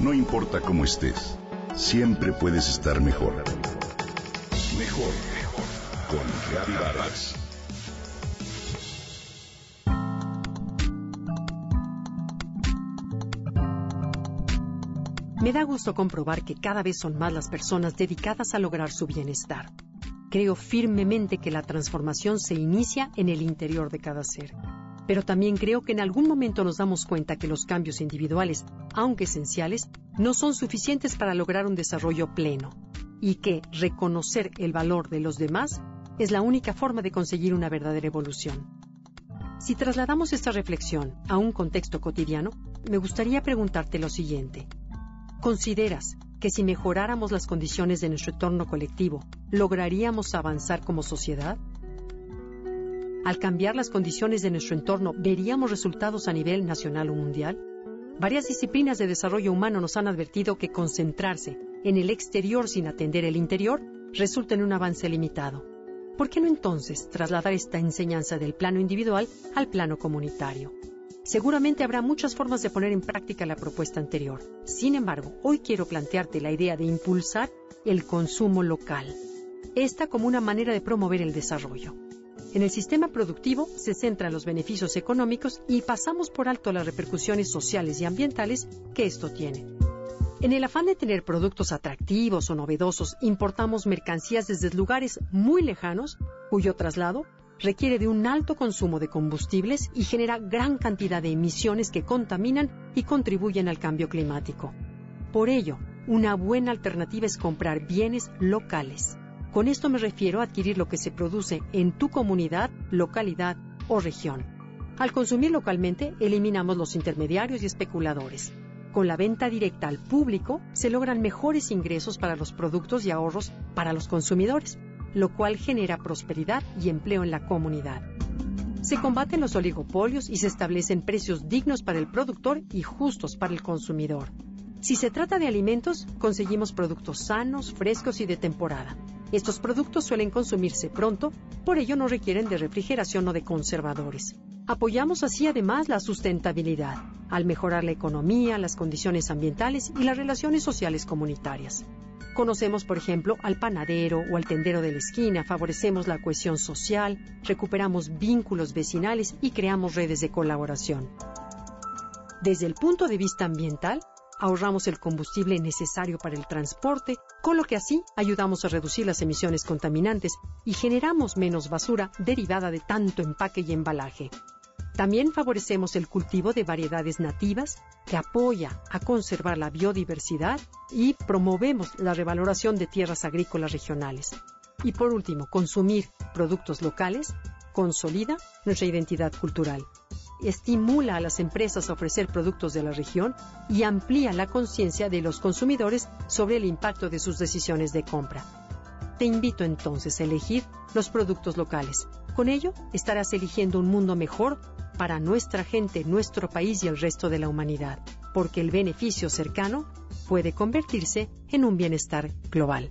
No importa cómo estés, siempre puedes estar mejor. Mejor, mejor. Con Reavivadas. Me da gusto comprobar que cada vez son más las personas dedicadas a lograr su bienestar. Creo firmemente que la transformación se inicia en el interior de cada ser. Pero también creo que en algún momento nos damos cuenta que los cambios individuales, aunque esenciales, no son suficientes para lograr un desarrollo pleno y que reconocer el valor de los demás es la única forma de conseguir una verdadera evolución. Si trasladamos esta reflexión a un contexto cotidiano, me gustaría preguntarte lo siguiente. ¿Consideras que si mejoráramos las condiciones de nuestro entorno colectivo, lograríamos avanzar como sociedad? Al cambiar las condiciones de nuestro entorno, ¿veríamos resultados a nivel nacional o mundial? Varias disciplinas de desarrollo humano nos han advertido que concentrarse en el exterior sin atender el interior resulta en un avance limitado. ¿Por qué no entonces trasladar esta enseñanza del plano individual al plano comunitario? Seguramente habrá muchas formas de poner en práctica la propuesta anterior. Sin embargo, hoy quiero plantearte la idea de impulsar el consumo local. Esta como una manera de promover el desarrollo. En el sistema productivo se centran los beneficios económicos y pasamos por alto las repercusiones sociales y ambientales que esto tiene. En el afán de tener productos atractivos o novedosos, importamos mercancías desde lugares muy lejanos, cuyo traslado requiere de un alto consumo de combustibles y genera gran cantidad de emisiones que contaminan y contribuyen al cambio climático. Por ello, una buena alternativa es comprar bienes locales. Con esto me refiero a adquirir lo que se produce en tu comunidad, localidad o región. Al consumir localmente, eliminamos los intermediarios y especuladores. Con la venta directa al público, se logran mejores ingresos para los productos y ahorros para los consumidores lo cual genera prosperidad y empleo en la comunidad. Se combaten los oligopolios y se establecen precios dignos para el productor y justos para el consumidor. Si se trata de alimentos, conseguimos productos sanos, frescos y de temporada. Estos productos suelen consumirse pronto, por ello no requieren de refrigeración o de conservadores. Apoyamos así además la sustentabilidad, al mejorar la economía, las condiciones ambientales y las relaciones sociales comunitarias. Conocemos, por ejemplo, al panadero o al tendero de la esquina, favorecemos la cohesión social, recuperamos vínculos vecinales y creamos redes de colaboración. Desde el punto de vista ambiental, ahorramos el combustible necesario para el transporte, con lo que así ayudamos a reducir las emisiones contaminantes y generamos menos basura derivada de tanto empaque y embalaje. También favorecemos el cultivo de variedades nativas que apoya a conservar la biodiversidad y promovemos la revaloración de tierras agrícolas regionales. Y por último, consumir productos locales consolida nuestra identidad cultural, estimula a las empresas a ofrecer productos de la región y amplía la conciencia de los consumidores sobre el impacto de sus decisiones de compra. Te invito entonces a elegir los productos locales. Con ello estarás eligiendo un mundo mejor para nuestra gente, nuestro país y el resto de la humanidad, porque el beneficio cercano puede convertirse en un bienestar global.